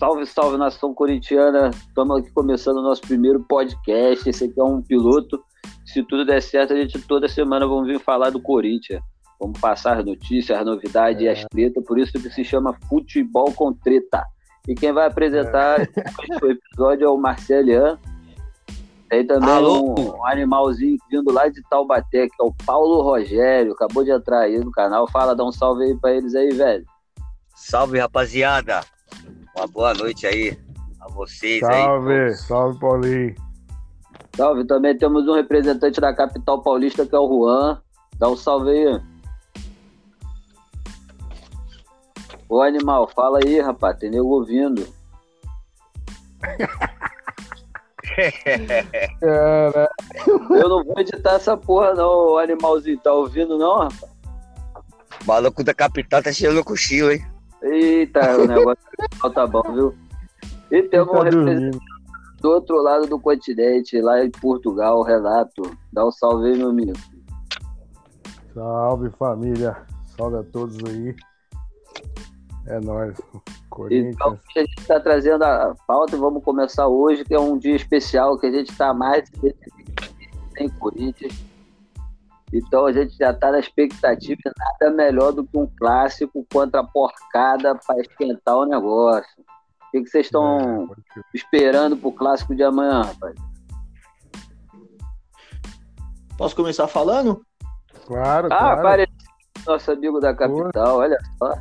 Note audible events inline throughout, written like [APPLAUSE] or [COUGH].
Salve, salve nação corintiana. Estamos aqui começando o nosso primeiro podcast. Esse aqui é um piloto. Se tudo der certo, a gente toda semana vamos vir falar do Corinthians. Vamos passar as notícias, as novidades e as tretas. Por isso que se chama Futebol com Treta. E quem vai apresentar [LAUGHS] o episódio é o Marcelian. Tem também um, um, animalzinho vindo lá de Taubaté, que é o Paulo Rogério. Acabou de entrar aí no canal. Fala, dá um salve aí pra eles aí, velho. Salve, rapaziada. Uma boa noite aí a vocês salve, aí. Salve, salve, Paulinho. Salve, também temos um representante da capital paulista que é o Juan. Dá um salve aí. Ô animal, fala aí, rapaz, tem nego ouvindo. [LAUGHS] Eu não vou editar essa porra, não, animalzinho. Tá ouvindo, não, rapaz? O maluco da capital tá cheirando cochilo, hein? Eita, o negócio tá bom, viu? E temos um representante do outro lado do continente, lá em Portugal, Renato. Dá um salve aí, meu amigo. Salve, família. Salve a todos aí. É nóis. Corinthians. Então, a gente está trazendo a pauta e vamos começar hoje, que é um dia especial, que a gente está mais em Corinthians. Então a gente já está na expectativa de nada melhor do que um clássico contra a porcada para esquentar o negócio. O que, vocês estão é, esperando para o clássico de amanhã, rapaz? Posso começar falando? Claro, ah, claro. apareceu nosso amigo da capital, Pô. olha só.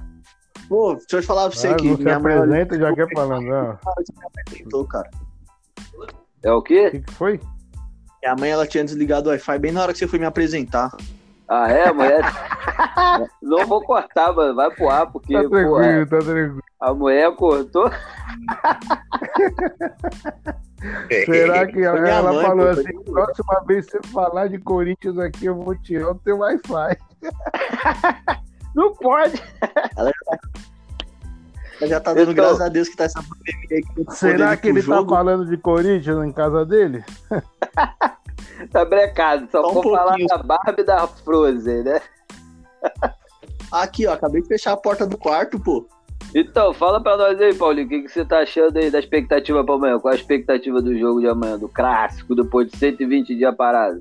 Pô, deixa eu falar pra você aqui. Você apresenta e já quer falando. Não. [LAUGHS] cara. É o quê? O que, que foi? E a mãe ela tinha desligado o Wi-Fi bem na hora que você foi me apresentar. Ah, é, mulher? Não vou cortar, mano. Vai pro ar, porque. Tá tranquilo, pô, é... tá tranquilo. A mulher cortou. [LAUGHS] Será que ela, ela mãe, falou pô, assim: próxima vez que você falar de Corinthians aqui, eu vou tirar o teu Wi-Fi. [LAUGHS] Não pode. Ela já tá, ela já tá dando então, graças a Deus que tá essa pandemia aí. Será que ele tá jogo? tá falando de Corinthians em casa dele? Tá brecado, só, só um vou falar da Barbie e da Frozen, né? Aqui, ó, acabei de fechar a porta do quarto, pô. Então, fala pra nós aí, Paulinho, o que, que você tá achando aí da expectativa pra amanhã? Qual a expectativa do jogo de amanhã, do clássico, depois de 120 dias parado?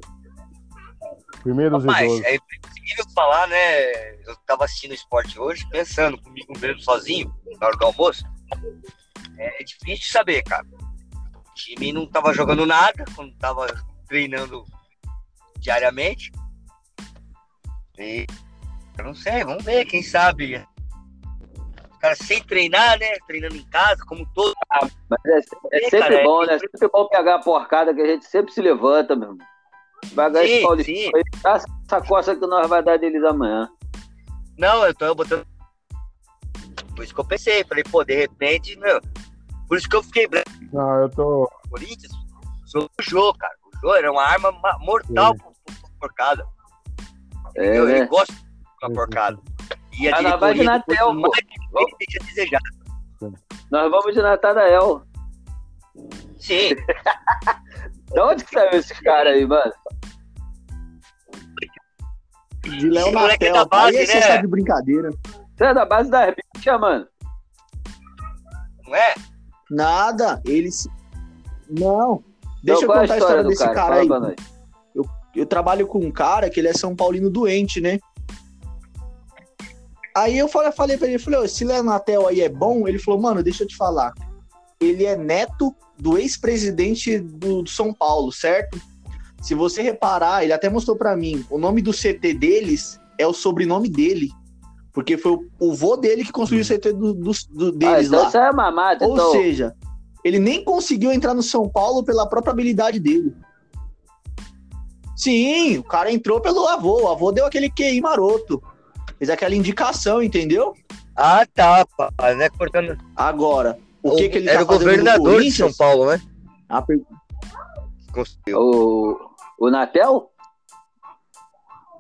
Primeiros Rapaz, é impossível falar, né? Eu tava assistindo esporte hoje, pensando comigo mesmo, sozinho, na hora do almoço. É difícil saber, cara. O time não tava jogando nada, quando tava treinando diariamente. E eu não sei, vamos ver, quem sabe. O cara sem treinar, né? Treinando em casa, como todo. Ah, mas é, é sempre cara, bom, é... né? É sempre bom pegar a porcada que a gente sempre se levanta, meu irmão. Vai ganhar esse Paulistão aí. Essa costa que nós vai dar deles amanhã. Não, eu tô botando. Por isso que eu pensei. Falei, pô, de repente, meu. Por isso que eu fiquei branco. Não, eu tô. Corinthians, sou o Jô, cara. Era uma arma mortal por, por porcada. É, eu, né? eu gosto de uma porcada. E a ah, de Natel, pô. Deixa desejar. Nós vamos de Natanael. Sim. [LAUGHS] de onde que saiu esse cara aí, mano? De Léo Natel. Da base, aí né? você tá de brincadeira. Você é da base da bicha, mano? Não é? Nada. Eles. Não. Deixa eu contar a história, a história desse cara, cara aí. Eu, eu trabalho com um cara que ele é São Paulino doente, né? Aí eu falei, falei pra ele, falei, esse Léo Natel aí é bom? Ele falou, mano, deixa eu te falar. Ele é neto do ex-presidente do, do São Paulo, certo? Se você reparar, ele até mostrou para mim, o nome do CT deles é o sobrenome dele. Porque foi o, o vô dele que construiu o CT do, do, do deles ah, então lá. Isso é mamado, Ou então... seja, ele nem conseguiu entrar no São Paulo pela própria habilidade dele. Sim, o cara entrou pelo avô. O avô deu aquele QI maroto. Fez aquela indicação, entendeu? Ah, tá, pai, né? Cortando. Agora, o que, que ele Era tá o governador de São Paulo, né? A per... O, o Natel?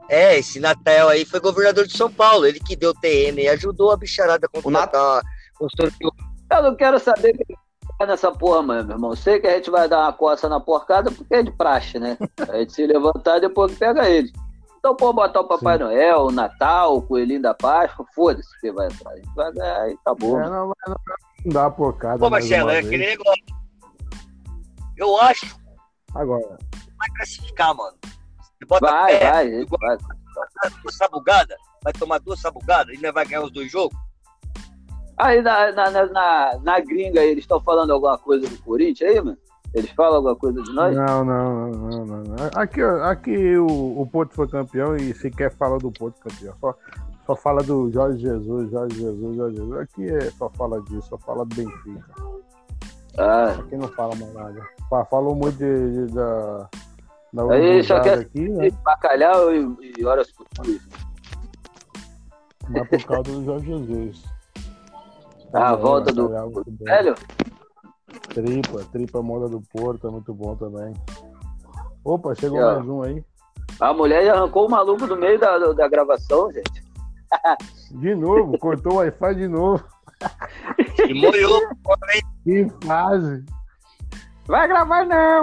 É, esse Natel aí foi governador de São Paulo. Ele que deu TM e ajudou a bicharada a contratar Eu não quero saber nessa porra, mano, meu irmão. Sei que a gente vai dar uma coça na porcada porque é de praxe, né? A gente se levantar depois que pega ele. Então pode botar o Papai Sim. Noel, o Natal, o Coelhinho da Páscoa, foda-se que vai entrar. A gente vai ganhar e acabou. É, não, não, não dá por cada. Pô, Marcelo, é aquele negócio. Eu acho. Agora. Vai classificar, mano. vai, pé, vai, vai. Duas sabugadas, vai tomar duas sabugadas e vai ganhar os dois jogos. Aí na, na, na, na gringa eles estão falando alguma coisa do Corinthians aí, mano? Eles falam alguma coisa de nós? Não, não, não, não. não. Aqui, aqui o, o Porto foi campeão e sequer fala do Porto campeão. Só, só fala do Jorge Jesus, Jorge Jesus, Jorge Jesus. Aqui é, só fala disso, só fala do Benfica. Ah. Aqui não fala mais nada. Falou muito de, de da. da Aí só quer aqui, né? bacalhau e, e horas futuras. Mas por causa do Jorge Jesus. Ah, a volta do, velho? Tripa, tripa moda do Porto, é muito bom também. Opa, chegou mais um aí. A mulher arrancou o maluco do meio da, da gravação, gente. De novo, cortou o Wi-Fi de novo. E molhou, Que fase. Vai gravar não.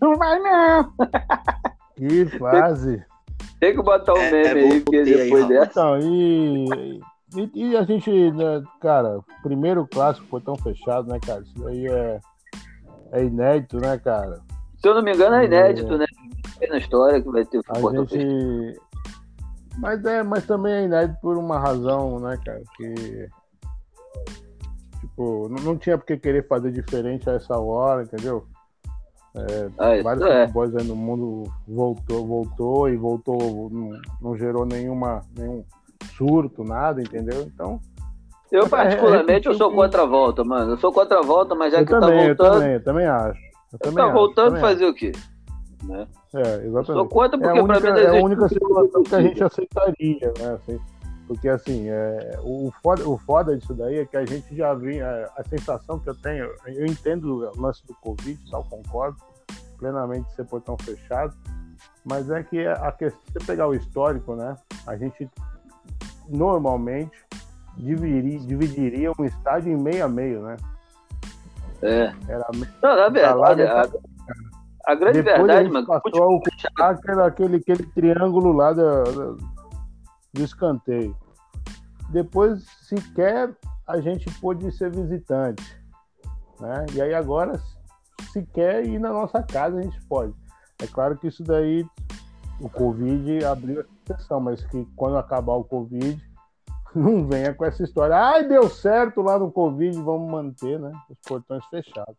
Não vai não. Que fase. Tem que botar um é, meme é aí, porque depois aí, dessa. Então, e e, e, a gente, né, cara, primeiro clássico portão fechado, né, cara? Isso daí é, é inédito, né, cara? Se eu não me engano, é inédito, é... né? Na história que vai ter a portão gente... Mas, é, mas também é inédito por uma razão, né, cara? Que. Tipo, não, não tinha porque querer fazer diferente a essa hora, entendeu? É, ah, vários é. futebols aí no mundo voltou, voltou e voltou, não, não gerou nenhuma, nenhum surto, nada, entendeu? Então. Eu, [LAUGHS] particularmente, é, é, eu sou contra a volta, mano. Eu sou contra a volta, mas já eu que também, tá voltando. Eu também, eu também acho. Eu também tá acho, voltando fazer acho. o quê? Né? É, exatamente. Eu sou contra porque é a única, pra mim é a única situação que a gente aceitaria, né? Assim, porque assim, é, o, foda, o foda disso daí é que a gente já vinha. É, a sensação que eu tenho, eu entendo o lance do Covid e tal, concordo plenamente ser portão fechado, mas é que a questão, se você pegar o histórico, né? A gente normalmente dividiria, dividiria um estádio em meio a meio, né? É. Era Não, na verdade, a, a, grande Depois verdade, mano. Passou aquele, aquele, aquele triângulo lá do, do escanteio. Depois, sequer a gente pôde ser visitante. Né? E aí agora, se quer ir na nossa casa, a gente pode. É claro que isso daí o Covid abriu exceção, mas que quando acabar o Covid, [LAUGHS] não venha com essa história. Ai, deu certo lá no Covid, vamos manter, né? Os portões fechados.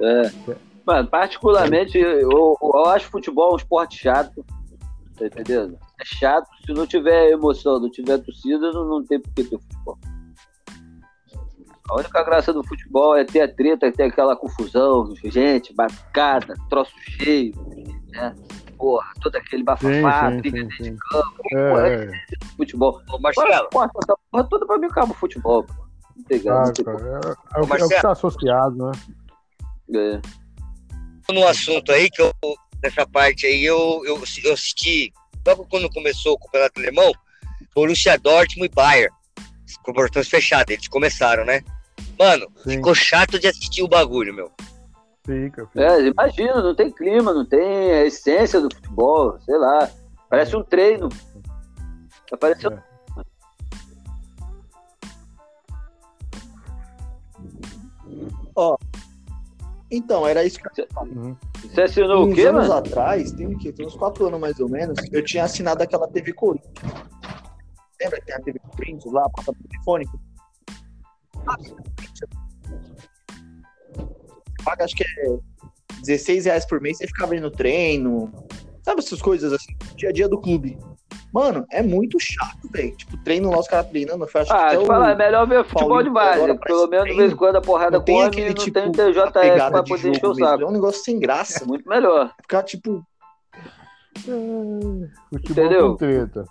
É. Mano, particularmente, eu, eu acho futebol um esporte chato. Tá entendendo? É chato. Se não tiver emoção, não tiver torcida, não, não tem por que ter futebol. A única graça do futebol é ter a treta, ter aquela confusão, gente, bacana, troço cheio, né? Porra, todo aquele bafafá, sim, briga dentro de campo. É, porra, é. futebol. Ô, Marcelo. Porra, essa porra toda pra mim acaba o futebol. Ah, tipo... é, é, o, é o que tá associado, né? É. No assunto aí, que eu, nessa parte aí, eu, eu, eu assisti, logo quando começou o Campeonato Alemão, Borussia Dortmund e Bayern, com portões fechados, eles começaram, né? Mano, Sim. ficou chato de assistir o bagulho, meu. Fica, fica. É, imagina, não tem clima, não tem a essência do futebol, sei lá. Parece um treino. Apareceu. É. Ó, então, era isso que eu uhum. Você assinou o quê, anos mano? atrás, tem o quê? Tem uns quatro anos mais ou menos, eu tinha assinado aquela TV Corinthians. Lembra que tem a TV Corinthians lá, passa telefônico? Ah, paga acho que é 16 reais por mês, você ficava vendo treino, sabe essas coisas assim, dia a dia do clube. Mano, é muito chato, velho. Tipo, treino lá, os caras treinando. Eu acho ah, que te falar, é melhor ver futebol de base. Pelo menos de vez em quando a porrada não tem come aquele, não tipo, tem TJF pra poder encher o saco. É um negócio sem graça. É muito melhor. Ficar, tipo... É, futebol Entendeu? com treta.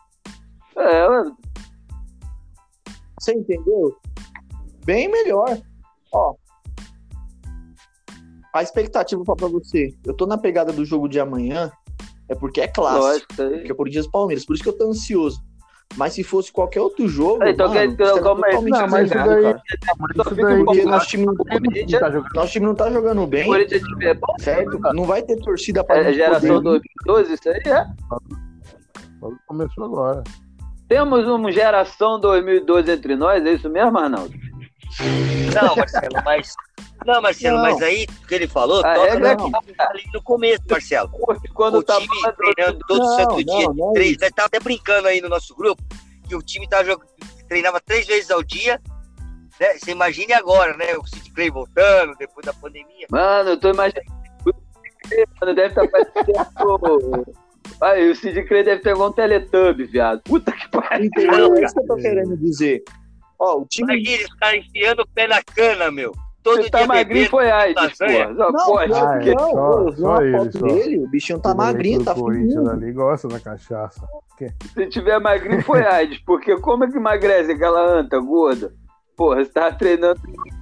É, mano. Você entendeu? Bem melhor. Ó, a expectativa para você. Eu tô na pegada do jogo de amanhã, é porque é clássico. Lógico, porque é Corinthians Palmeiras. Por isso que eu tô ansioso. Mas se fosse qualquer outro jogo. então, mano, que, calma aí. Não, mas isso daí. Cara. Isso daí porque nosso time, não, tá jogando, nosso time não tá jogando bem. Corinthians é bom, certo? Não vai ter torcida pra É geração 2012, isso aí é. Começou agora. Temos uma geração 2012 entre nós, é isso mesmo, Arnaldo? Não, Marcelo, mas. Não, Marcelo, Não. mas aí o que ele falou, A toca é no- ali no começo, Marcelo. Quando o tá time treinando todo Não, santo não, dia, não é três, nós tava até brincando aí no nosso grupo, que o time tava jogando, treinava três vezes ao dia. Né? Você imagine agora, né? O Sid Clay voltando depois da pandemia. Mano, eu tô imaginando. Mano, deve estar parecendo. Aí, o Sid Clay deve pegar um Teletubby, viado. Puta que pariu. Entendeu? É isso que eu tô querendo dizer. Ó, o time. Eles caras enfiando o pé na cana, meu. Todo Você tá dia magrinho foi AIDS, porra. Não, pode. Ah, é, não, só- eu só ele, foto só. dele, o bichinho tá magrinho, tá O Corinthians fininho. ali gosta da cachaça. Se tiver magrinho foi AIDS, porque como é que emagrece aquela anta gorda? Porra, você tava treinando,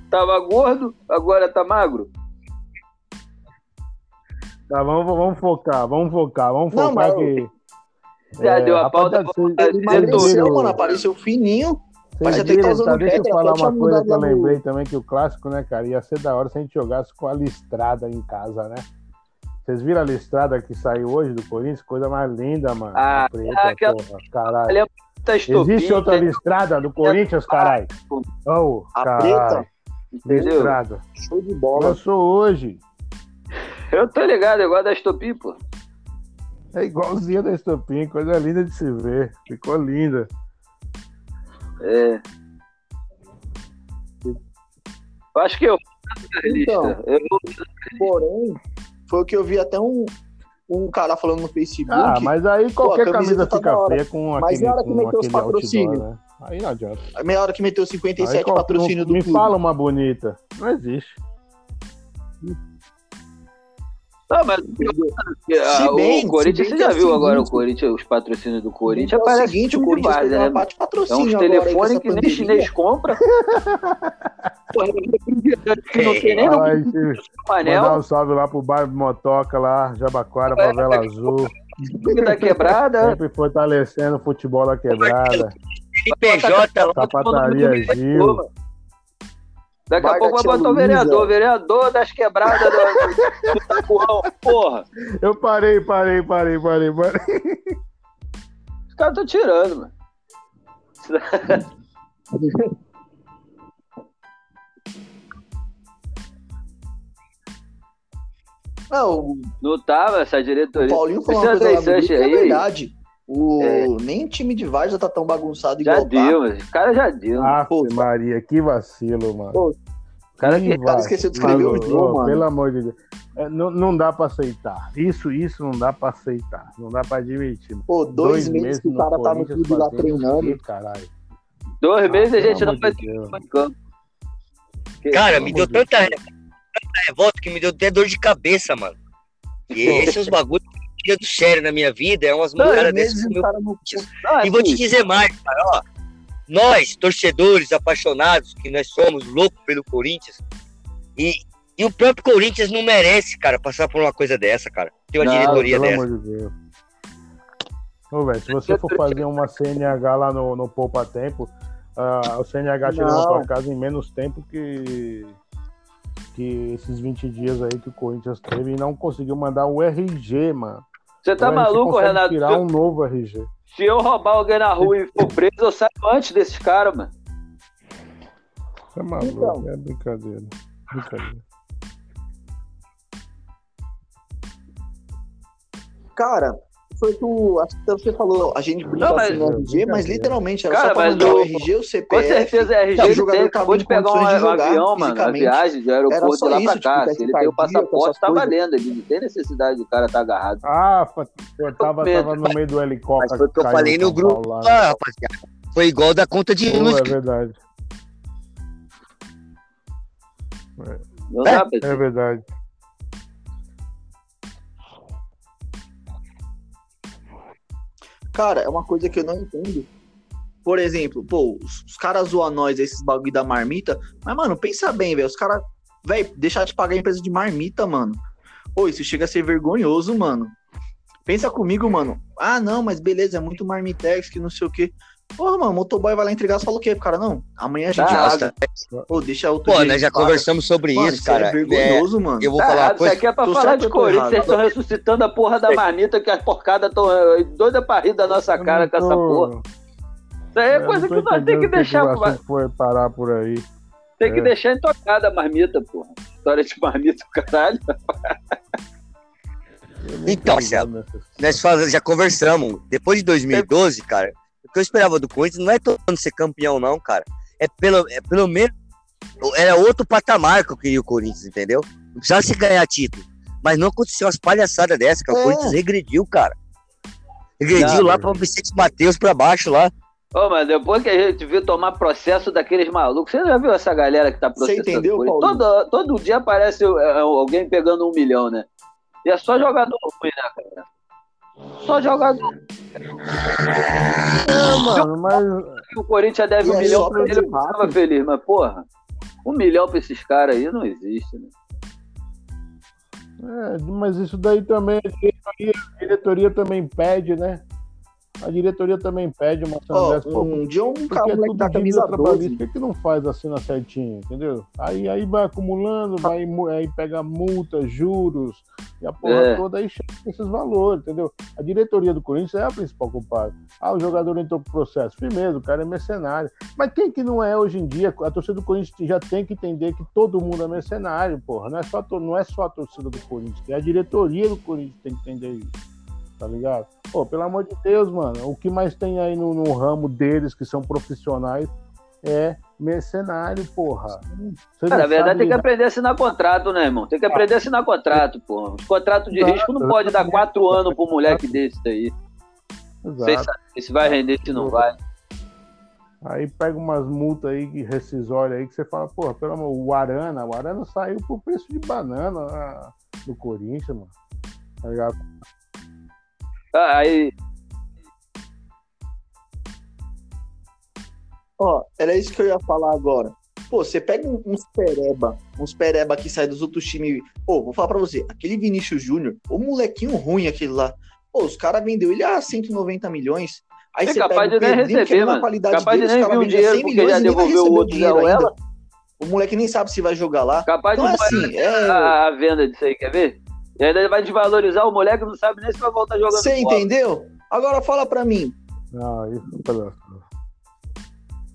tava gordo, agora tá magro? Tá, vamos, vamos focar, vamos focar, vamos Não, focar mas- que. Já deu a pauta, Ele emagreceu, mano, apareceu fininho. Parece até que tá usando deixa eu falar uma coisa que eu mudado no- lembrei também, que o clássico, né, cara, ia ser da hora se a gente jogasse com a listrada em casa, né? Vocês viram a listrada que saiu hoje do Corinthians? Coisa mais linda, mano. Ah, preta, aquela- porra, caralho. Tá estopim, Existe outra né? listrada do Corinthians, caralho? Oh, A caralho. Entendeu? Listrada. Show de bola. Lançou hoje. Eu tô ligado, eu gosto da estopim, pô. É igualzinha da Estopim, coisa linda de se ver. Ficou linda. É. Eu acho que eu. Então. Eu, Porém, foi o que eu vi até um, um cara falando no Facebook. Ah, mas aí qualquer a camiseta camisa tá fica feia com Mas aquele, na hora que com meteu os patrocínios? né? Aí não adianta. A meia hora que meteu Aí 57 qual- patrocínio do Me clube. fala uma bonita. Não existe. Não, mas Se ah, bem- o Corinthians, se bem você já é o viu agora o seguinte- Corinthians, os patrocínios do Corinthians? é o Aparece seguinte, o tudo Corinthians demais, teve né? parte de É patrocínio uns telefones que nem chinês compra. [LAUGHS] Porra, que não tem nem mandar um salve lá pro bairro Motoca lá, Jabaquara, Favela Azul. que tá quebrada. Sempre fortalecendo o futebol da quebrada. PJ lá. Sapataria Gil. Daqui a pouco vai botar o vereador, vereador das quebradas do, do. Porra, Eu parei, parei, parei, parei, parei. os caras estão tirando, mano. Não, o Não tava essa diretoria. Paulinho falou uma coisa Sanches é aí, verdade. O... É. Nem time de Várzea tá tão bagunçado já igual deu, tá. o cara já deu. Pô, Maria, que vacilo, mano. Pô, o cara que Que esqueceu de escrever o jogo, mano. Pelo amor de Deus. É, não, não dá pra aceitar. Isso, isso não dá pra aceitar. Não dá pra admitir. Pô, dois, meses que o cara tá no clube lá treinando. Caralho. dois meses a Ah, gente não em campo. Que- Cara, me deu de tanta, tanta revolta que me deu até dor de cabeça, mano. E esses bagulhos tira do sério na minha vida é umas mulheres dessas meu no Não, E vou te assim, dizer mais, cara, ó. Nós, torcedores apaixonados, que nós somos loucos pelo Corinthians, e, e o próprio Corinthians não merece, cara, passar por uma coisa dessa, cara. Ter uma Não, diretoria Pelo dessa. amor de Deus. Ô, velho, se você for fazer uma CNH lá no, no Poupa Tempo, ah, o CNH chega na sua casa em menos tempo que, que esses 20 dias aí que o Corinthians teve e não conseguiu mandar o RG, mano. Você tá maluco, Renato? tirar um novo RG. Se eu roubar alguém na rua e for preso, eu saio antes desses caras, mano. Você é maluco, Então. é brincadeira. Brincadeira. Cara, foi tu. Acho que você falou, a gente brinca Não, mas- assim no RG, mas literalmente era Cara, só pra mandar o RG, o Com CPF. certeza é RG Não, o jogador tem, acabou de pegar um, de jogar avião, mano, a viagem do aeroporto Era de só lá pra isso, cá. tipo, Se ele tem o passaporte, tá coisas. valendo. Ele não tem necessidade do cara tá agarrado. Ah, eu tava, Pedro, tava no meio do helicóptero. Mas foi o que eu falei no grupo, lá. Ah, rapaziada. Foi igual da conta de luz. é verdade. Pra É verdade. Cara, é uma coisa que eu não entendo. Por exemplo, pô, os, os caras zoam nós, esses bagulho da marmita. Mas, mano, pensa bem, velho. Os caras, velho, deixar de pagar a empresa de marmita, mano. Pô, isso chega a ser vergonhoso, mano. Pensa comigo, mano. Ah, não, mas beleza, é muito marmitex, que não sei o quê. Porra, mano, o motoboy vai lá entregar, você fala o quê pro cara? Não, amanhã a gente Tá, paga. Pô, deixa outro Pô, dia, nós já paga. conversamos sobre Mano, isso, cara. É vergonhoso, mano. eu vou Tá falar errado, coisa. Isso aqui é pra Tô falar de tô Corinthians. Vocês estão ressuscitando a porra da marmita que as porcadas estão doida pra rir da nossa cara com essa porra. Isso aí é Eu coisa que tô nós tem que deixar. o assunto foi parar por aí. Tem que É. deixar intocada a marmita, porra. História de marmita, [LAUGHS] caralho. Então, tô Marcelo, nessas- Nós faz- já conversamos. Depois de 2012, cara, o que eu esperava do Corinthians não é todo ano ser campeão, não, cara. É pelo, é pelo menos. Era outro patamar que eu queria o Corinthians, entendeu? Não precisava se ganhar título. Mas não aconteceu umas palhaçadas dessas, que É. o Corinthians regrediu, cara. Regrediu Não, lá mas- pra Vicente Matheus pra baixo lá. Ô, mas depois que a gente viu tomar processo daqueles malucos, você já viu essa galera que tá processando? entendeu, por isso? Paulo? Todo, todo dia aparece é, alguém pegando um milhão, né? E é só jogador ruim, né, cara? Só jogador. É, mano, mas O Corinthians deve E um é milhão pra ele, eu tava feliz, mas porra, um milhão pra esses caras aí não existe, né? É, mas isso daí também, a diretoria, a diretoria também pede, né? A diretoria também pede uma dessa, pô, um dia um cara porque é moleque da camisa trabalhista, 12. por que, que não faz assim certinho, entendeu? Aí, aí vai acumulando, vai, mu- aí pega multa, juros, e a porra É. toda aí chega esses valores, entendeu? A diretoria do Corinthians é a principal culpada. Ah, o jogador entrou pro processo. Firmeza, o cara é mercenário. Mas quem que não é hoje em dia? A torcida do Corinthians já tem que entender que todo mundo é mercenário, porra. Não é só, não é só a torcida do Corinthians, é a diretoria do Corinthians que tem que entender isso. Tá ligado? Pô, pelo amor de Deus, mano. O que mais tem aí no, no ramo deles, que são profissionais, é mercenário, porra. Você Cara, na verdade tem que aprender a assinar contrato, né, irmão? Tem que aprender a assinar contrato, porra. Os contratos de risco não pode dar quatro anos um moleque desse aí. Vocês Exato. se vai render, se não vai. Aí pega umas multas aí rescisórias aí que você fala, porra, pelo amor, o Arana, o Arana saiu por preço de banana do Corinthians, mano. Tá ligado? Ah, Aí, Ó, era isso que eu ia falar agora. Pô, você pega um- uns pereba, uns pereba que sai dos outros times. Pô, vou falar pra você, aquele Vinícius Júnior, o molequinho ruim aquele lá. Pô, os caras vendeu ele a 190 milhões. Aí É você capaz pega de nem Pedrinho, que receber, é mano. qualidade Capaz de dele, nem os caras vir o dinheiro 100 porque milhões já e nem devolveu o receber outro. Uela. O moleque nem sabe se vai jogar lá. capaz Então, de assim, é- a, a venda disso aí, quer ver? E ainda vai desvalorizar o moleque, não sabe nem se vai voltar jogando Você entendeu? Agora fala pra mim. Não, isso é palhaço.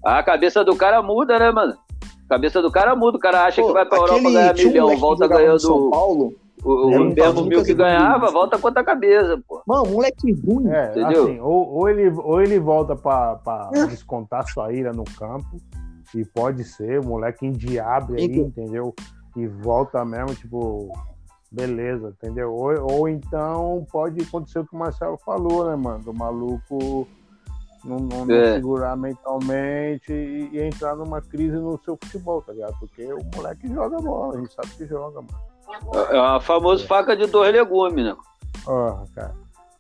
A cabeça do cara muda, né, mano? A cabeça do cara muda. O cara acha Pô, que vai pra Europa ganhar milhão, volta no São ganhando Paulo. o, o mesmo mil que ganhava, volta com outra cabeça, pô. Mano, moleque ruim. É, Entendeu? assim, ou, ou ele, ou ele volta pra, pra descontar sua ira no campo, e pode ser, o moleque endiabre aí, entendeu? E volta mesmo, tipo, beleza, entendeu? Ou, ou então pode acontecer o que o Marcelo falou, né, mano? Do maluco não, não, não É. segurar mentalmente e, e entrar numa crise no seu futebol, tá ligado? Porque o moleque joga bola, a gente sabe que joga, mano. É a famosa faca de dois legumes, né? Porra, cara.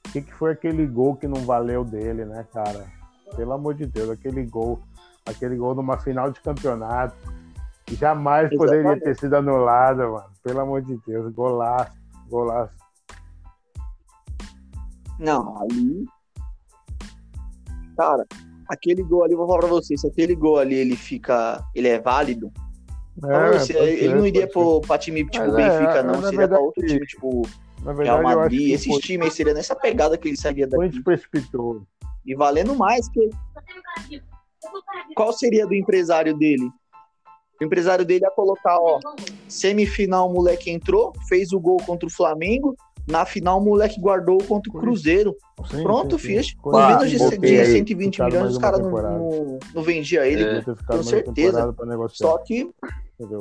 O que, que foi aquele gol que não valeu dele, né, cara? Pelo amor de Deus, aquele gol, aquele gol numa final de campeonato. Jamais poderia Exatamente. ter sido anulado, mano. Pelo amor de Deus, golaço, golaço. Não, ali. Cara, aquele gol ali, vou falar pra você, se aquele gol ali ele fica. ele é válido, pra você, pode ele ser, não iria pro, pra time tipo Mas é, Benfica, é, não. Seria verdade, pra outro time, tipo. Na Real verdade, eu acho Madrid. Esses foi, times aí seria nessa pegada que ele sairia o daqui. Corinthians precipitou. E valendo mais que. Qual seria do empresário dele? O empresário dele ia colocar, ó, semifinal o moleque entrou, fez o gol contra o Flamengo, na final o moleque guardou contra o Cruzeiro. Sim, Pronto, sim. Com menos de, de aí, 120 ficado milhões, os caras não, não, não vendiam ele. É. Com certeza. Só que, entendeu?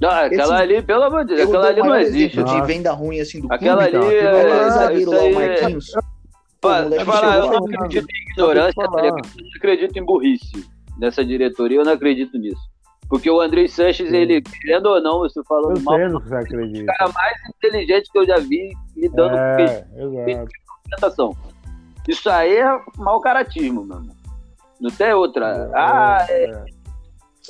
Não, aquela Esse- ali, pelo amor de Deus, eu aquela ali não existe. de venda ruim assim do Aquela clube. Ali Igual é. aquele lá- zagueiro lá, o Marquinhos. Eu falar, eu não acredito em ignorância, tá ligado? eu não acredito em burrice dessa diretoria, eu não acredito nisso. Porque o André Sanches, Sim. ele, querendo ou não, você Eu falando mal, sei é o cara mais inteligente que eu já vi me dando É, apresentação. Isso aí é mau caratismo, mano. Não tem outra. Ah, é, é.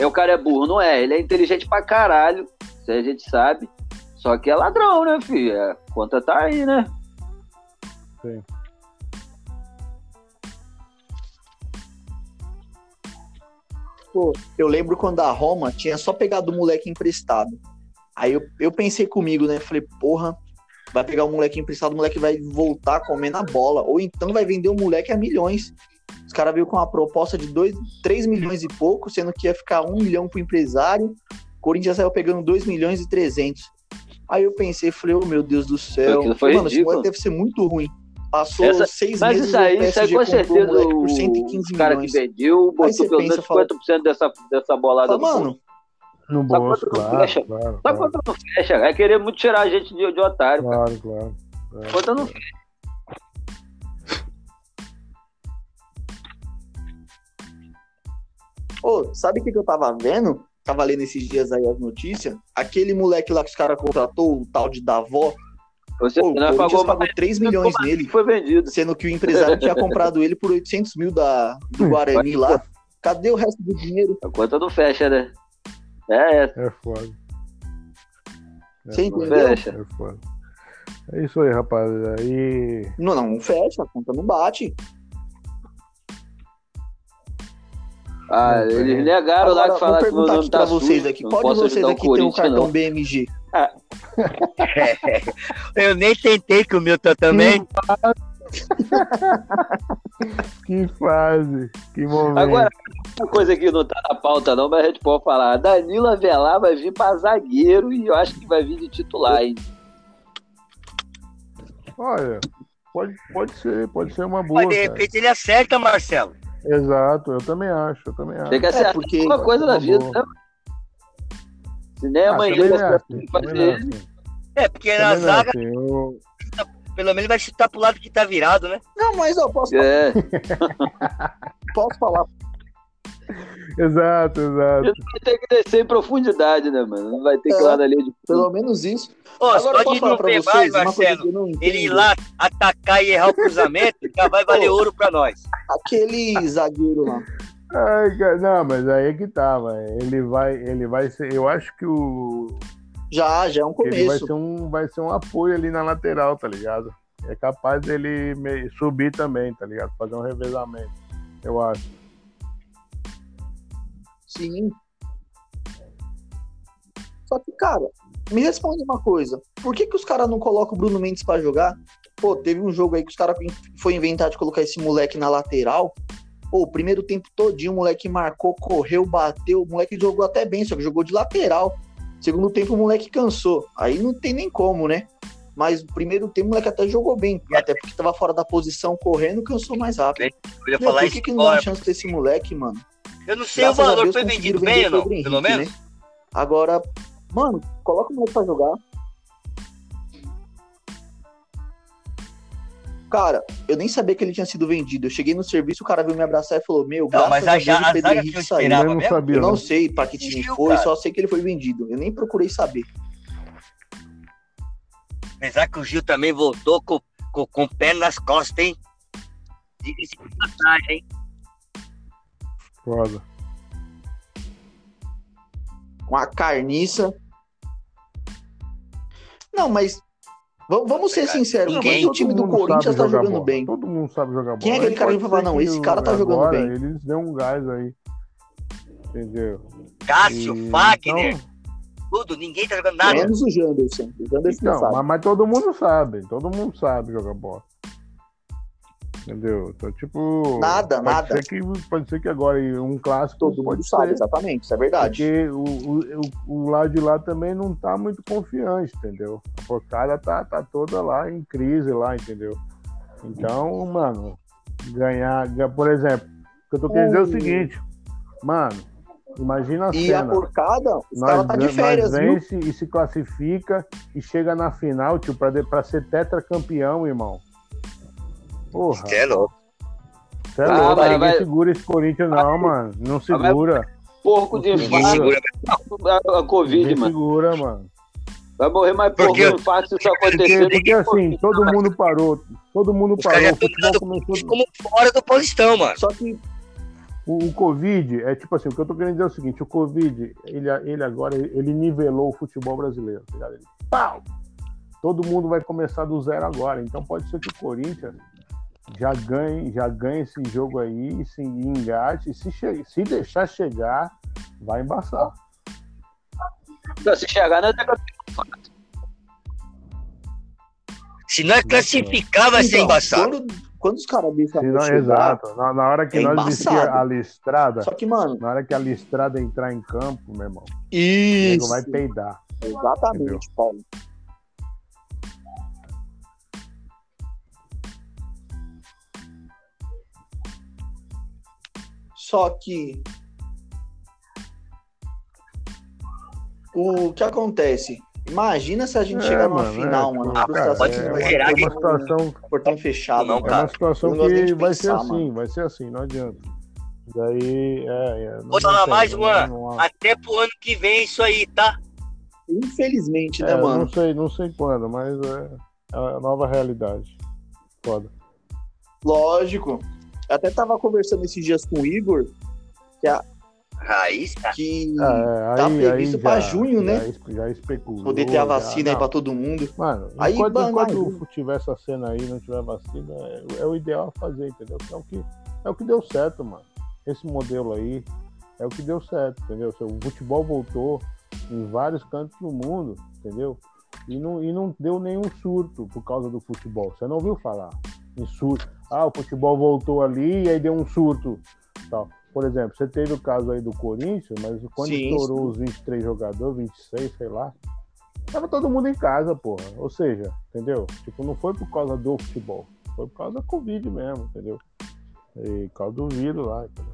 é, o cara é burro. Não é, ele é inteligente pra caralho. Isso aí a gente sabe. Só que é ladrão, né, filho? A conta tá aí, né? Sim. Pô, eu lembro quando a Roma tinha só pegado o moleque emprestado. Aí eu, eu pensei comigo, né? Falei, porra, vai pegar o moleque emprestado, o moleque vai voltar comendo a bola. Ou então vai vender o moleque a milhões. Os caras veio com uma proposta de 2, 3 milhões e pouco, sendo que ia ficar 1 milhão pro empresário. O Corinthians saiu pegando 2 milhões e 300. Aí eu pensei, falei, oh meu Deus do céu. Mano, esse ridículo. moleque deve ser muito ruim. Passou Essa- seis Mas meses isso aí, isso aí com o certeza moleque por o 115 cara que milhões. vendeu Aí botou você pelo pensa, menos fala- 50% dessa, dessa bolada Fala, mano, No bolso, quanto não claro, fecha? claro, Sabe claro, quanto não fecha? Vai querer muito tirar a gente de, de otário, cara. claro, claro. É. Quanto não fecha. Ô, sabe o que, que eu tava vendo? Tava lendo esses dias aí as notícias. Aquele moleque lá que os caras contratou, o tal de Davó, Você pô, o não Corinthians pagou pagou mais 3 milhões nele, foi vendido. sendo que o empresário tinha comprado ele por 800 mil da, do Guarani lá. Cadê o resto do dinheiro? A conta não fecha, né? É, é, É foda. É Você entendeu? fecha. É foda. É isso aí, rapaziada. Aí. Não, não, não fecha, a conta não bate. Ah, Não, eles negaram lá Agora, que falaram vou que meu perguntar nome aqui tá pra vocês sujo. aqui. Não Qual de posso vocês aqui tem um cartão não. BMG? [LAUGHS] Eu nem tentei que o Milton também. Que fase. Que momento. Agora, uma coisa que não tá na pauta não, mas a gente pode falar. Danilo Avelar vai vir pra zagueiro e eu acho que vai vir de titular, hein? Olha, pode, pode ser, pode ser uma boa. Mas de cara. repente ele acerta, Marcelo. Exato, eu também acho, eu também acho. Tem que acertar porque- alguma coisa na Uma vida, boa. Né? A mãe dele é assim, fazer é ele. assim. É, porque na Também é zaga, assim, eu- pelo menos vai chutar pro lado que tá virado, né? Não, mas ó, posso, É, [LAUGHS] posso falar. Exato, exato. ele vai ter que descer em profundidade, né, mano? Não vai ter que ir É. lá na linha de Pelo menos isso. Ô, Agora só eu posso de falar não vocês mais, Marcelo, eu ele ir lá atacar e errar o cruzamento, já vai valer ouro pra nós. Aquele zagueiro lá. Ai, cara, não, mas aí é que tá, velho. Ele vai, ele vai ser. Eu acho que o. Já, já é um que ele vai começo. ser um, vai ser um apoio ali na lateral, tá ligado? É capaz dele subir também, tá ligado? Fazer um revezamento, eu acho. Sim. Só que, cara, me responde uma coisa. Por que, que os caras não colocam o Bruno Mendes pra jogar? Pô, teve um jogo aí que os caras foi inventar de colocar esse moleque na lateral. Pô, o primeiro tempo todinho o moleque marcou, correu, bateu. O moleque jogou até bem, só que jogou de lateral. Segundo tempo o moleque cansou. Aí não tem nem como, né? Mas o primeiro tempo o moleque até jogou bem. Até porque tava fora da posição, correndo, cansou mais rápido. Eu ia Meu, falar por isso que, que não dá chance desse moleque, mano? Eu não sei Graças o valor, Deus, foi vendido bem ou não? Pedro Pelo Henrique, menos? né? Agora, mano, coloca o moleque pra jogar. Cara, eu nem sabia que ele tinha sido vendido. Eu cheguei no serviço, o cara veio me abraçar e falou: Meu, Não, graças mas a a, Deus já- o a Pedro Henrique eu saiu. Eu não mesmo. sabia. Eu não sei pra que time foi, cara? só sei que ele foi vendido. Eu nem procurei saber. Apesar que o Gil também voltou com, com, com o pé nas costas, hein? Diga-se de passagem, hein? Foda. Com a carniça. Não, mas vamos ser sinceros. Ninguém- o time do Corinthians tá jogando bola. bem? Todo mundo sabe jogar bola. Quem é aquele cara que vai falar, não, esse cara tá jogando agora bem. Eles deu um gás aí. Entendeu? Cássio, E- Fagner, então- tudo, ninguém tá jogando nada. Menos o Janderson. O Janderson Não, sabe. mas, mas todo mundo sabe. Todo mundo sabe jogar bola. Entendeu? Então, tipo. Nada, pode nada. Ser que, pode ser que agora um clássico Todo mundo sabe, ser. exatamente. Isso é verdade. Porque o, o, o, lado de lá também não tá muito confiante, entendeu? A porcada tá, tá toda lá em crise lá, entendeu? Então, mano, ganhar, ga- por exemplo, o que eu tô querendo dizer é o seguinte, mano, imagina a E a cena. porcada, os Nós, tá de férias, nós viu? vence e se classifica e chega na final, tio, pra, de- pra ser tetracampeão, irmão. Porra, Você é louco. cê é Ah, louco, vai- ninguém vai- segura esse Corinthians, não, mano. Não segura. porco de infarto, segura. a, a Covid, Ninguém mano. segura, mano. Vai morrer mais porco Porque- de infarto se isso acontecer. porque assim, todo mundo parou. Todo mundo Os parou. O futebol começou. como fora do Paulistão, mano. Só que O, o Covid, é tipo assim, o que eu tô querendo dizer é o seguinte, o Covid, ele, ele agora, ele nivelou o futebol brasileiro, tá ligado? Ele, pau! todo mundo vai começar do zero agora. Então pode ser que o Corinthians já ganhe, já ganhe esse jogo aí, se engate, se, che se deixar chegar, vai embaçar. Então, se chegar, nós Se nós classificar, vai ser Então, embaçado. Quando, quando os caras deixam Se não- chegar, exato. Na, na hora que é nós vestir a listrada, Só que, mano, na hora que a listrada entrar em campo, meu irmão, o nego isso. vai peidar. Exatamente, Entendeu? Paulo. Só que o que acontece? Imagina se a gente É, chegar numa mano, final, é, mano. cara, A frustração pode que é, vai uma, é situação, portão fechado. Não, é cara. uma situação que vai ser assim, mano. vai ser assim, não adianta. Daí, é, é, Vou falar mais, não- Até pro ano que vem isso aí, tá? Infelizmente, é, né, mano? Não sei, não sei quando, mas é a nova realidade. Foda. Lógico. Eu até tava conversando esses dias com o Igor Raiz, cara. que É, Tá aí, previsto aí pra já- junho, né? Já, es- já especulou. poder ter a já- vacina aí não, pra todo mundo. Mano, Aí, enquanto, mano, enquanto aí- tiver essa cena aí não tiver vacina, é, é o ideal a fazer, entendeu? É o, que, é o que deu certo, mano. Esse modelo aí é o que deu certo, entendeu? O futebol voltou em vários cantos do mundo, entendeu? E não, e não deu nenhum surto por causa do futebol. Você não ouviu falar em surto. Ah, o futebol voltou ali e aí deu um surto. Tal. Por exemplo, você teve o caso aí do Corinthians, mas quando Sim, estourou os 23 jogadores, 26, sei lá, tava todo mundo em casa, porra. Ou seja, entendeu? Tipo, não foi por causa do futebol. Foi por causa da Covid mesmo, entendeu? E por causa do vírus lá, entendeu?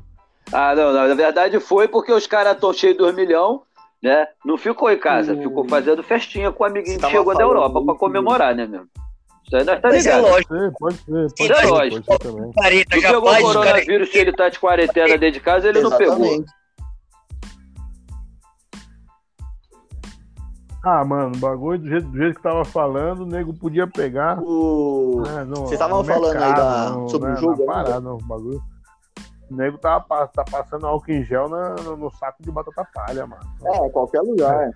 Ah, não, não, na verdade foi porque os caras estão cheios dos milhão, né? Não ficou em casa, Hum. ficou fazendo festinha com o amiguinho que chegou da Europa pra isso, comemorar, né, meu? Isso aí nós tá Mas é lógico, Pode ser, pode ser, pode Sim, ser, é pode ser também. careta Não já pegou o coronavírus se ele tá de quarentena dentro de casa, ele não pegou. Exatamente. Ah, mano, o bagulho do jeito, do jeito que tava falando, o nego podia pegar. O... né, no- Vocês estavam falando aí da- no- sobre o né, jogo, Na né? parada, no bagulho. O nego tava, tá passando álcool em gel na- no, no saco de batata palha, mano. É, qualquer lugar.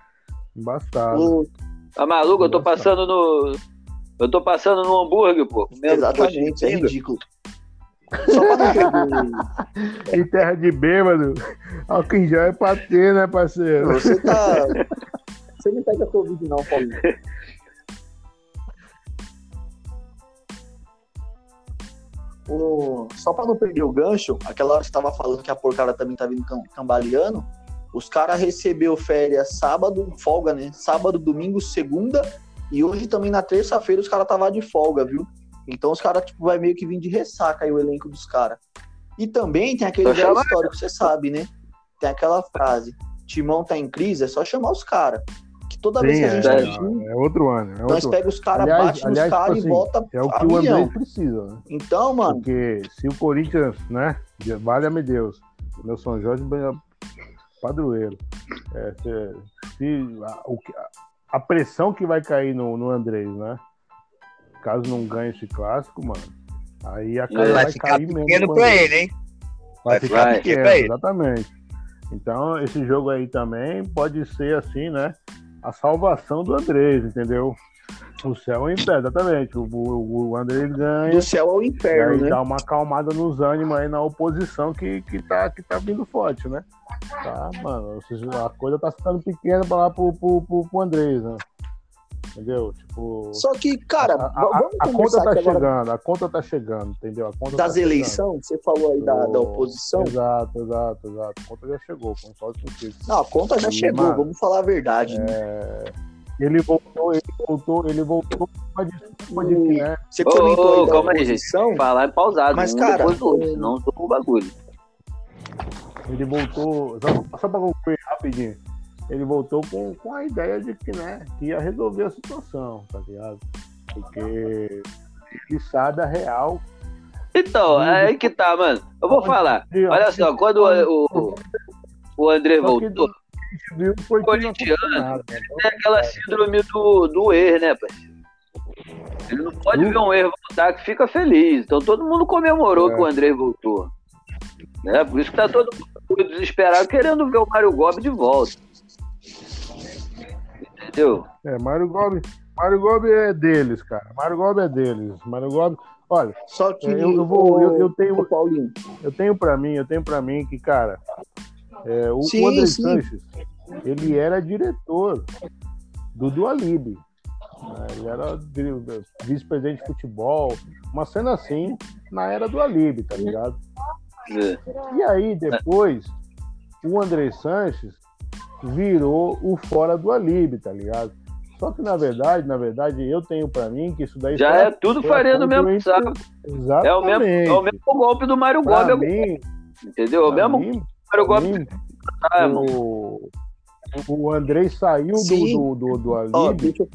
Embastado. O- Tá maluco? Eu tô passando no. Eu tô passando no hambúrguer, pô. comendo Exatamente, é ridículo. Só pra não perder. [LAUGHS] Em terra de bêbado, álcool em gel é pra ter, né, parceiro? Você tá. [LAUGHS] Você não pega Covid, não, Paulinho. O... Só pra não perder o gancho, aquela hora que você tava falando que a porcada também tá vindo cam- cambaleando, os caras recebeu férias sábado, folga, né? Sábado, domingo, segunda, e hoje também na terça-feira os caras tava de folga, viu? Então os caras, tipo, vai meio que vir de ressaca aí o elenco dos caras. E também tem aquele velho histórico, você sabe, né? Tem aquela frase, Timão tá em crise, é só chamar os caras. Que toda vez que a gente é, é, é, é outro ano. É nós outro... pega os caras, Aliás- bate nos tipo caras assim, e volta É o a que o. André precisa, né? Então, mano, Porque se o Corinthians, né? Valha-me Deus, meu São Jorge bem padroeiro. É, se, se a, o que- a pressão que vai cair no, no Andrés, né? Caso não ganhe esse clássico, mano, aí a casa Vai vai, ficar cair mesmo. pequeno pro pra ele, hein? Vai Vai ficar ficar pequeno, pequeno pra ele. exatamente. Então, esse jogo aí também pode ser assim, né? A salvação do Andrés, entendeu? O céu é em pé, exatamente. O, o, o Andrés ganha. do céu ao E inferno, aí né? dá uma acalmada nos ânimos aí na oposição que, que, tá, que tá vindo forte, né? Tá, mano, a coisa tá ficando pequena pra lá pro, pro, pro, pro Andrés, né? Entendeu? Tipo. Só que, cara, a, a- a conta tá aqui agora chegando, a conta tá chegando, entendeu? A conta das tá chegando. eleições, você falou aí da, da oposição. Exato, exato, exato. A conta já chegou, concordo contigo. Não, a conta já E, chegou, mano, vamos falar a verdade. né? É, Ele voltou, ele voltou, ele voltou com uma desculpa de que, né? Você Ô, comentou aí da calma aí, gente. Falar em pausado, Mas, um cara, depois do outro, o- senão eu tô o bagulho. Ele voltou, só, só pra concluir rapidinho, ele voltou com, com a ideia de que, né, que ia resolver a situação, tá ligado? Porque ele sabe a real. Então, é aí que tá, mano. Eu vou falar. Olha só, quando o, o, o André voltou, gente viu foi Corintiano, né? Tem aquela síndrome do, do erro, né, parceiro? Ele não pode ver um erro voltar que fica feliz. Então todo mundo comemorou É. que o André voltou. Né? Por isso que tá todo mundo desesperado querendo ver o Mário Gomes de volta. Entendeu? É, Mário Gomes, Mário Gobi é deles, cara. Mário Gobi é deles. Mário Gobi. Olha, Só que É, eu- eu vou- eu- eu tenho- Paulinho. eu tenho pra mim, eu tenho para mim que, cara, é, o, Sim, o André sim. Sanches, ele era diretor do Dualib. né? Ele era vice-presidente de futebol, uma cena assim, na era do Alib, tá ligado? É. E aí, depois, o André Sanches virou o fora do Alib, tá ligado? Só que, na verdade, na verdade, eu tenho pra mim que isso daí Já é tudo foi farinha do mesmo saco. Exatamente. É o mesmo, é o mesmo golpe do Mário mim, entendeu? O pra mesmo mim, Mário pra Gobi. mim, Ah, irmão. o, o Andrei saiu do, Sim. do, do, do Alib Ó, deixa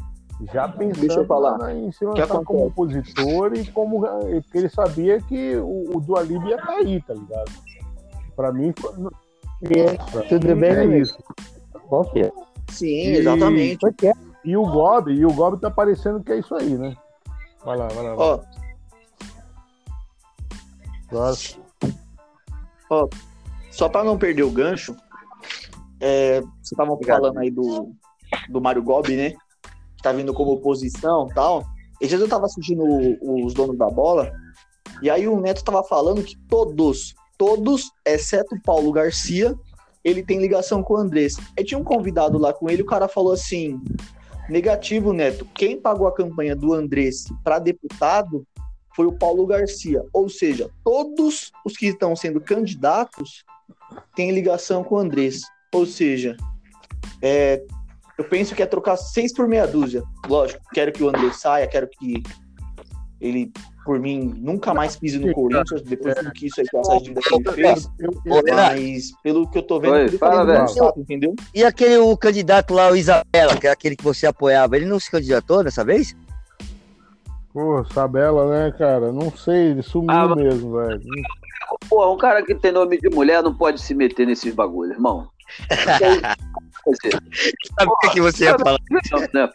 já pensando deixa eu falar. em se que lançar como acontece? opositor e como porque ele sabia que o, o do Alib ia cair, tá ligado? Pra mim, foi- pra Tudo mim bem, é Luiz? isso. Que é? Sim, E- exatamente. É? E o Gob, e o Gob tá parecendo que é isso aí, né? Vai lá, vai lá. Vai. Ó, Agora, só pra não perder o gancho, é, vocês estavam falando aí do, do Mário Gobi, né? Que tá vindo como oposição e tal. Esses dias eu tava assistindo o- os donos da bola, e aí o Neto tava falando que todos, todos, exceto o Paulo Garcia, ele tem ligação com o Andrés. Aí tinha um convidado lá com ele, o cara falou assim: negativo, Neto, quem pagou a campanha do Andrés para deputado foi o Paulo Garcia. Ou seja, todos os que estão sendo candidatos têm ligação com o Andrés. Ou seja, é, eu penso que é trocar seis por meia dúzia. Lógico, quero que o Andrés saia, quero que ele, por mim, nunca mais pise no Corinthians, depois do que isso aí, essa dívida que ele fez. Mas, pelo que eu tô vendo, Oi, ele fala, tá velho. indo chato, entendeu? E aquele o candidato lá, o Isabela, que é aquele que você apoiava, ele não se candidatou dessa vez? Pô, Sabela, né, cara? Não sei, ele sumiu Ah, mesmo, velho. Porra, um cara que tem nome de mulher não pode se meter nesses bagulhos, irmão. [LAUGHS] Sabe o que, você ia falar? Não?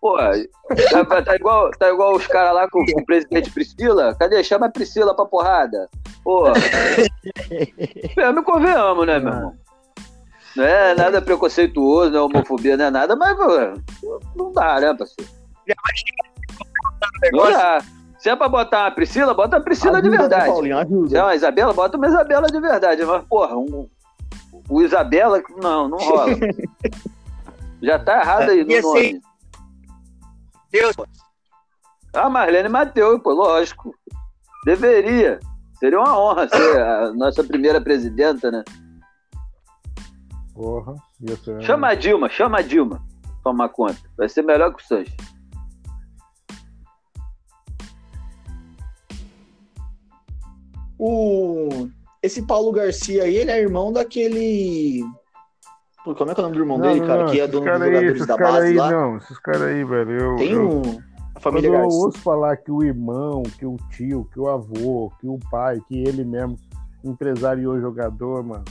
Porra, tá, tá igual, tá igual os caras lá com, com o presidente Priscila. Cadê? Chama a Priscila pra porrada. Porra. [LAUGHS] É, me convenhamos, né, meu irmão? Não é nada preconceituoso, não é homofobia, não é nada, mas pô, não dá, né, parceiro? Não dá. Se é pra botar uma Priscila, bota a Priscila de Ajuda, né, verdade. Paulinho, Se é ajuda. uma Isabela, bota uma Isabela de verdade. Mas, porra, um, o Isabela, não, não rola. [LAUGHS] Já tá errado aí no Ia ser- nome. Deus, Ah, Marlene Mateus, pô, lógico. Deveria. Seria uma honra ser a nossa primeira presidenta, né? Porra, ia ser. Chama a Dilma, chama a Dilma. Tomar conta. Vai ser melhor que o Sanches. O... Esse Paulo Garcia aí, ele é irmão daquele. Pô, como é que é o nome do irmão Não, dele, não, cara? não, que é dono dos cara aí, jogadores esses da cara base aí, lá. Não, esses caras aí, velho. Eu, Tem eu- um. A Quando família eu Garcia. ouço falar que o irmão, que o tio, que o avô, que o pai, que ele mesmo empresariou jogador, mano.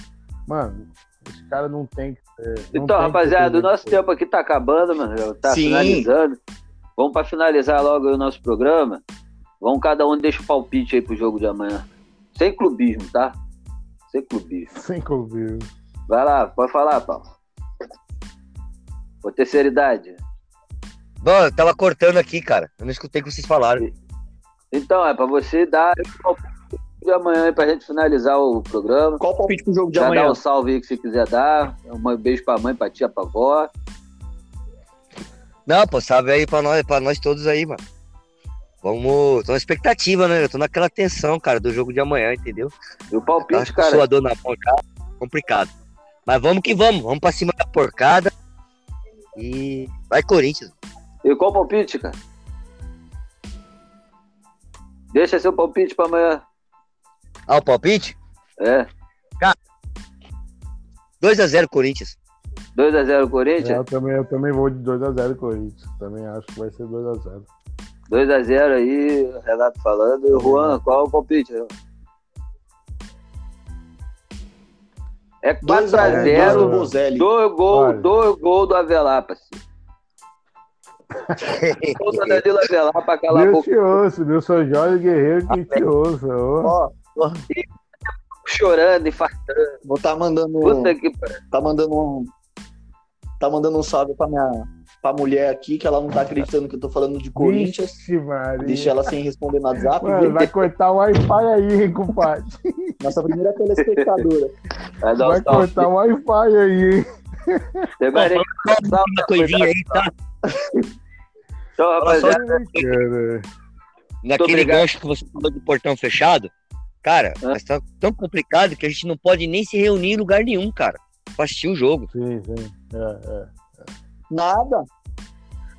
Mano, esse cara não tem que ser. não Então, tem que rapaziada, o nosso coisa. tempo aqui tá acabando, mano. Tá Sim. finalizando. Vamos pra finalizar logo o nosso programa. Vamos cada um deixa o palpite aí pro jogo de amanhã. Sem clubismo, tá? Sem clubismo. [LAUGHS] Sem clubismo. Vai lá, pode falar, Paulo. Por terceira idade. Bom, eu tava cortando aqui, cara. Eu não escutei o que vocês falaram. Então, é pra você dar o palpite de amanhã aí pra gente finalizar o programa. Qual o palpite pro jogo de Já dá amanhã? um salve aí que você quiser dar. Um beijo pra mãe, pra tia, pra avó. Não, pô, salve aí pra nós, pra nós todos aí, mano. Vamos. Tô na expectativa, né? Eu tô naquela tensão, cara, do jogo de amanhã, entendeu? E o palpite, o cara. suador na mão já, complicado. Mas vamos que vamos, vamos pra cima da porcada. E vai Corinthians. E qual o palpite, cara? Deixa seu palpite pra amanhã. Ah, o palpite? É. 2x0 Corinthians. 2x0 É, eu, Corinthians. também, eu também vou de 2x0 Corinthians. Também acho que vai ser 2x0. 2x0 aí, Renato falando. E o Juan, qual é o palpite? É 2 a 1 do 4x0. Bozelli. Dois gol, Olha. dois gol do Avelar, parceiro. [LAUGHS] Gol do Danilo Avelar pra calar a Deus boca. te ouço, meu São Jorge Guerreiro que te ouça. Ó, Chorando, infartando. vou tá mandando. Puta que pariu. Tá mandando um. Tá mandando um salve pra minha, pra mulher aqui, que ela não tá [LAUGHS] acreditando que eu tô falando de Corinthians. Vixe, Maria. Deixa ela sem responder no WhatsApp. Mano, vai cortar o Wi-Fi aí, hein, compadre. [LAUGHS] Nossa primeira telespectadora. Vai dar Vai um cortar o Wi-Fi aí, hein. Dar um salve, Uma coisinha aí, tá? Então, rapaziada. Naquele gancho que você falou do portão fechado, cara, Hã? mas tá tão complicado que a gente não pode nem se reunir em lugar nenhum, cara, pra assistir o jogo. Sim, sim. É, é. Nada.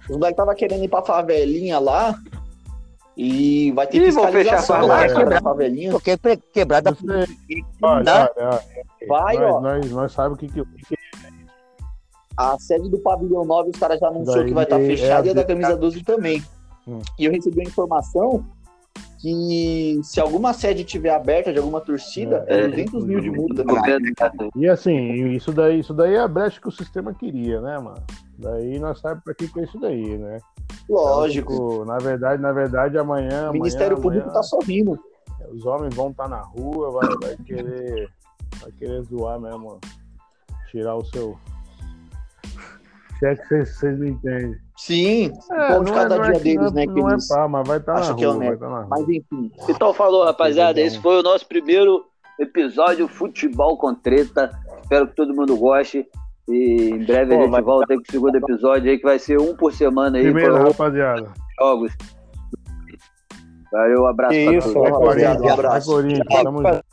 Os moleques tava querendo ir pra favelinha lá. E vai ter Ih, vão fechar a fiscalização lá, da favelinha. Porque pre- quebrada olha, olha, Vai, nós, ó. Nós, nós sabemos o que, que, que que A sede do Pavilhão 9, os caras já anunciou Daí que vai estar é fechada e a da camisa 12 também. Hum. E eu recebi a informação que se alguma sede tiver aberta de alguma torcida, é, É. 200 mil de multa. E assim, isso daí, isso daí é a brecha que o sistema queria, né, mano? Daí nós sabemos pra que que é isso daí, né? Lógico. Tipo, na verdade, na verdade, amanhã. O Ministério amanhã, Público amanhã, tá sorrindo. Os homens vão estar na rua, vai, vai querer. Vai querer zoar mesmo. Tirar o seu. Se é que vocês, não entendem. Sim, o pão de cada dia que- deles, não, né? Que Não é eles pá, mas vai estar na acham que é rua, vai honesto. estar na rua. Mas enfim, Então falou, rapaziada. Esse foi o nosso primeiro episódio Futebol com Treta. Espero que todo mundo goste. E em breve a Pô, gente vai- volta aí com o segundo episódio aí, que vai ser um por semana aí Primeiro, rapaziada. jogos. Valeu, um abraço Que pra isso, todos. rapaziada. Um Vai, abraço. Corinthians, tamo junto.